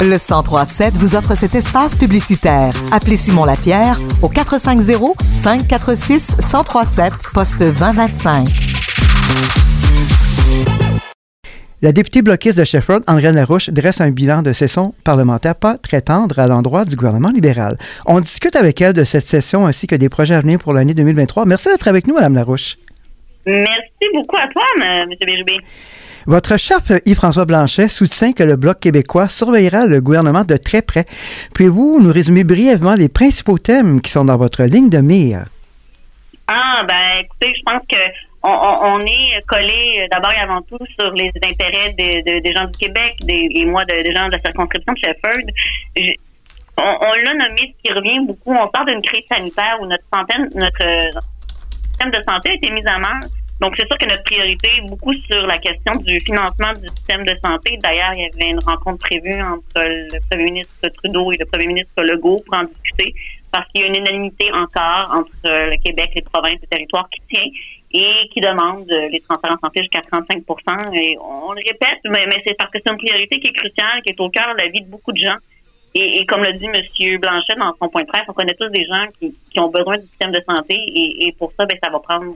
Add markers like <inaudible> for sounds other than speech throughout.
Le 1037 vous offre cet espace publicitaire. Appelez Simon Lapierre au 450 546 1037 poste 2025. La députée bloquiste de Shefford, Andréane Larouche, dresse un bilan de session parlementaire pas très tendre à l'endroit du gouvernement libéral. On discute avec elle de cette session ainsi que des projets à venir pour l'année 2023. Merci d'être avec nous, Mme Larouche. Merci beaucoup à toi, M. Bérubé. Votre chef Yves-François Blanchet soutient que le Bloc québécois surveillera le gouvernement de très près. Pouvez-vous nous résumer brièvement les principaux thèmes qui sont dans votre ligne de mire? Ah, ben, écoutez, je pense que on, est collé d'abord et avant tout sur les intérêts des gens du Québec, des, et moi, des gens de la circonscription de Shefford. on, l'a nommé, ce qui revient beaucoup. On sort d'une crise sanitaire où notre santé, notre système de santé a été mis à mal. Donc, c'est sûr que notre priorité est beaucoup sur la question du financement du système de santé. D'ailleurs, il y avait une rencontre prévue entre le premier ministre Trudeau et le premier ministre Legault pour en discuter parce qu'il y a une unanimité encore entre le Québec, les provinces et les territoires qui tient et qui demande les transferts en santé jusqu'à 35 Et on le répète, mais, c'est parce que c'est une priorité qui est cruciale, qui est au cœur de la vie de beaucoup de gens. Et, comme le dit M. Blanchet dans son point de presse, on connaît tous des gens qui, ont besoin du système de santé et, pour ça, ben, ça va prendre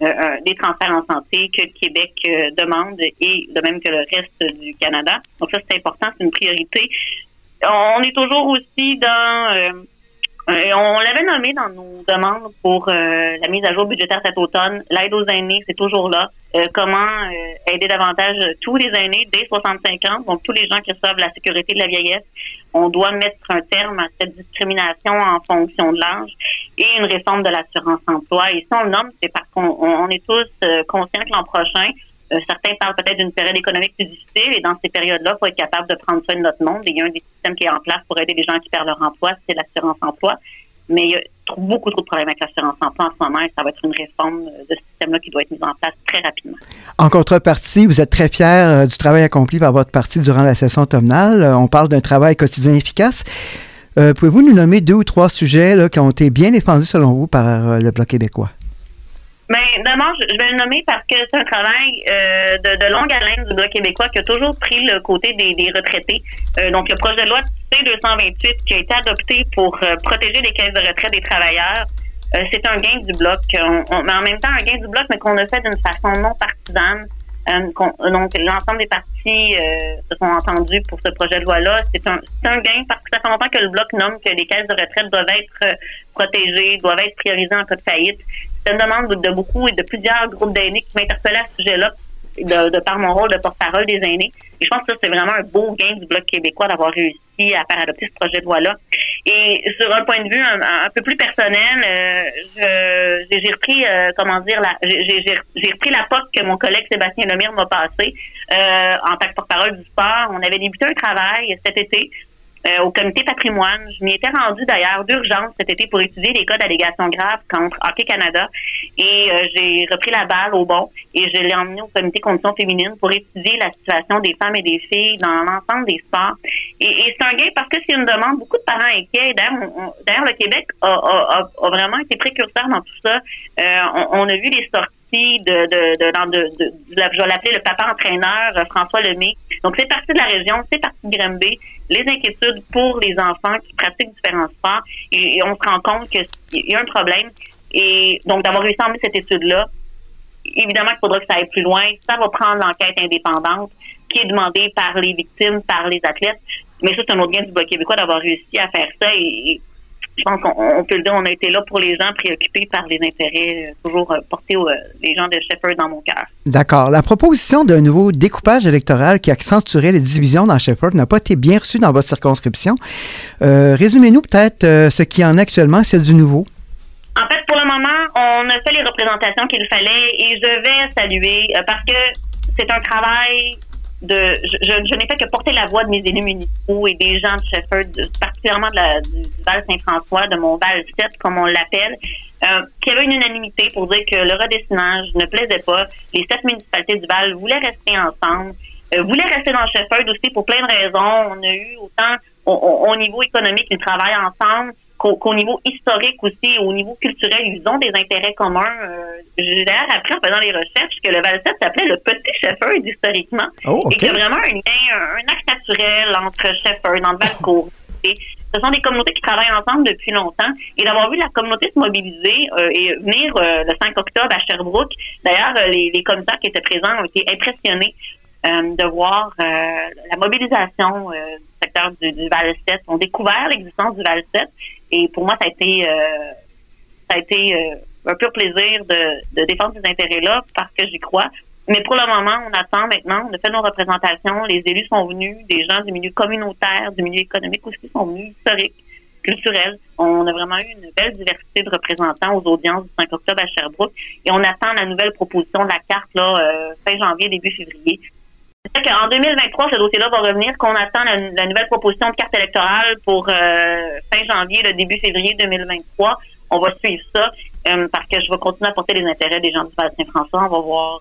des transferts en santé que le Québec euh, demande et de même que le reste du Canada. Donc ça, c'est important, c'est une priorité. On est toujours aussi dans euh, on l'avait nommé dans nos demandes pour euh, la mise à jour budgétaire cet automne. L'aide aux aînés, c'est toujours là. Euh, comment aider davantage tous les aînés dès 65 ans, donc tous les gens qui reçoivent la sécurité de la vieillesse. On doit mettre un terme à cette discrimination en fonction de l'âge et une réforme de l'assurance emploi. Et si on le nomme, c'est parce qu'on est tous conscients que l'an prochain, certains parlent peut-être d'une période économique plus difficile et dans ces périodes-là, il faut être capable de prendre soin de notre monde. Et il y a un des systèmes qui est en place pour aider les gens qui perdent leur emploi, c'est l'assurance emploi. Mais il y a beaucoup trop de problèmes avec l'assurance emploi en ce moment et ça va être une réforme de ce système-là qui doit être mise en place très rapidement. En contrepartie, vous êtes très fier euh, du travail accompli par votre parti durant la session automnale. Euh, on parle d'un travail quotidien efficace. Euh, pouvez-vous nous nommer deux ou trois sujets qui ont été bien défendus selon vous par le Bloc québécois? Ben, d'abord, je vais le nommer parce que c'est un travail euh, de, de, longue haleine du Bloc québécois qui a toujours pris le côté des, des retraités. Euh, donc, le projet de loi C-228 qui a été adopté pour euh, protéger les caisses de retraite des travailleurs, c'est un gain du Bloc. mais en même temps, un gain du Bloc, mais qu'on a fait d'une façon non partisane. donc, l'ensemble des partis se sont entendus pour ce projet de loi-là. C'est un, un gain parce que ça fait longtemps que le Bloc nomme que les caisses de retraite doivent être protégées, doivent être priorisées en cas de faillite c'est une demande de beaucoup et de plusieurs groupes d'aînés qui m'interpellaient à ce sujet-là, de, par mon rôle de porte-parole des aînés. Et je pense que c'est vraiment un beau gain du Bloc québécois d'avoir réussi à faire adopter ce projet de loi-là. Et sur un point de vue un, peu plus personnel, euh, j'ai repris, euh, comment dire, j'ai repris la poste que mon collègue Sébastien Lemire m'a passée euh, en tant que porte-parole du sport. On avait débuté un travail cet été euh, au comité patrimoine. Je m'y étais rendue d'ailleurs d'urgence cet été pour étudier les cas d'allégations graves contre Hockey Canada et euh, j'ai repris la balle au bon et je l'ai emmené au comité conditions féminines pour étudier la situation des femmes et des filles dans l'ensemble des sports. Et, c'est un gain parce que c'est une demande. Beaucoup de parents inquiets. D'ailleurs, le Québec a, vraiment été précurseur dans tout ça. Euh, on, a vu les sorties de, de, de, je vais l'appeler le papa entraîneur François Lemay. Donc, c'est parti de la région, c'est parti de Granby les inquiétudes pour les enfants qui pratiquent différents sports et, on se rend compte qu'il y a un problème. Et donc, d'avoir réussi à emmener cette étude-là, évidemment qu'il faudra que ça aille plus loin. Ça va prendre l'enquête indépendante qui est demandée par les victimes, par les athlètes. Mais ça, c'est un autre gain du Bloc québécois d'avoir réussi à faire ça et, je pense qu'on peut le dire, on a été là pour les gens préoccupés par les intérêts euh, toujours euh, portés aux euh, les gens de Shefford dans mon cœur. D'accord. La proposition d'un nouveau découpage électoral qui accentuerait les divisions dans Shefford n'a pas été bien reçue dans votre circonscription. Résumez-nous peut-être ce qui en est actuellement, c'est du nouveau. En fait, pour le moment, on a fait les représentations qu'il fallait et je vais saluer parce que c'est un travail de, je, n'ai fait que porter la voix de mes élus municipaux et des gens de Shefford, particulièrement de la, du Val Saint-François, de mon Val 7, comme on l'appelle, euh, qu'il y avait une unanimité pour dire que le redessinage ne plaisait pas. Les sept municipalités du Val voulaient rester ensemble, euh, voulaient rester dans Shefford aussi pour plein de raisons. On a eu autant au, niveau économique, ils travaillent ensemble. Qu'au niveau historique aussi, au niveau culturel, ils ont des intérêts communs. Euh, j'ai d'ailleurs appris en faisant les recherches que le Val s'appelait le Petit Shefford historiquement. Oh, Et qu'il y a vraiment un lien, un axe naturel entre Shefford, dans le <laughs> Valcourt. Et ce sont des communautés qui travaillent ensemble depuis longtemps. Et d'avoir vu la communauté se mobiliser euh, et venir euh, le 5 octobre à Sherbrooke, d'ailleurs, les, les commissaires qui étaient présents ont été impressionnés de voir la mobilisation du secteur du, du Val 7. ont découvert l'existence du Val 7 et pour moi, ça a été, ça a été un pur plaisir de, de défendre ces intérêts-là parce que j'y crois. Mais pour le moment, on attend maintenant. On a fait nos représentations. Les élus sont venus, des gens du milieu communautaire, du milieu économique aussi sont venus, historiques, culturels. On a vraiment eu une belle diversité de représentants aux audiences du 5 octobre à Sherbrooke. Et on attend la nouvelle proposition de la carte là, euh, fin janvier, début février. Qu'en 2023, ce dossier-là va revenir, qu'on attend la, nouvelle proposition de carte électorale pour euh, fin janvier, le début février 2023. On va suivre ça euh, parce que je vais continuer à porter les intérêts des gens du Val Saint-François. On va voir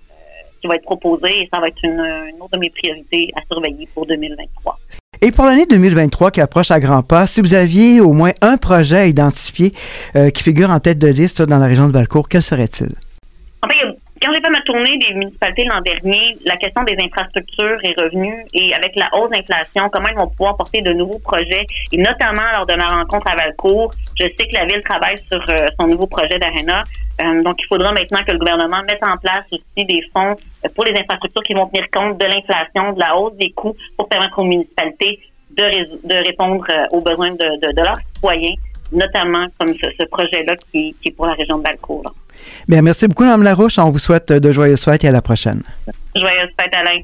qui va être proposé et ça va être une, autre de mes priorités à surveiller pour 2023. Et pour l'année 2023 qui approche à grands pas, si vous aviez au moins un projet à identifier euh, qui figure en tête de liste dans la région de Valcourt, quel serait-il? J'ai fait ma tournée des municipalités l'an dernier, la question des infrastructures est revenue et avec la hausse d'inflation, comment ils vont pouvoir porter de nouveaux projets et notamment lors de ma rencontre à Valcourt, je sais que la ville travaille sur euh, son nouveau projet d'Arena. Euh, donc, il faudra maintenant que le gouvernement mette en place aussi des fonds euh, pour les infrastructures qui vont tenir compte de l'inflation, de la hausse des coûts pour permettre aux municipalités de, répondre aux besoins de, leurs citoyens, notamment comme ce, projet-là qui, est pour la région de Valcourt. Merci beaucoup, Mme Larouche. On vous souhaite de joyeuses fêtes et à la prochaine. Joyeuses fêtes, Alain.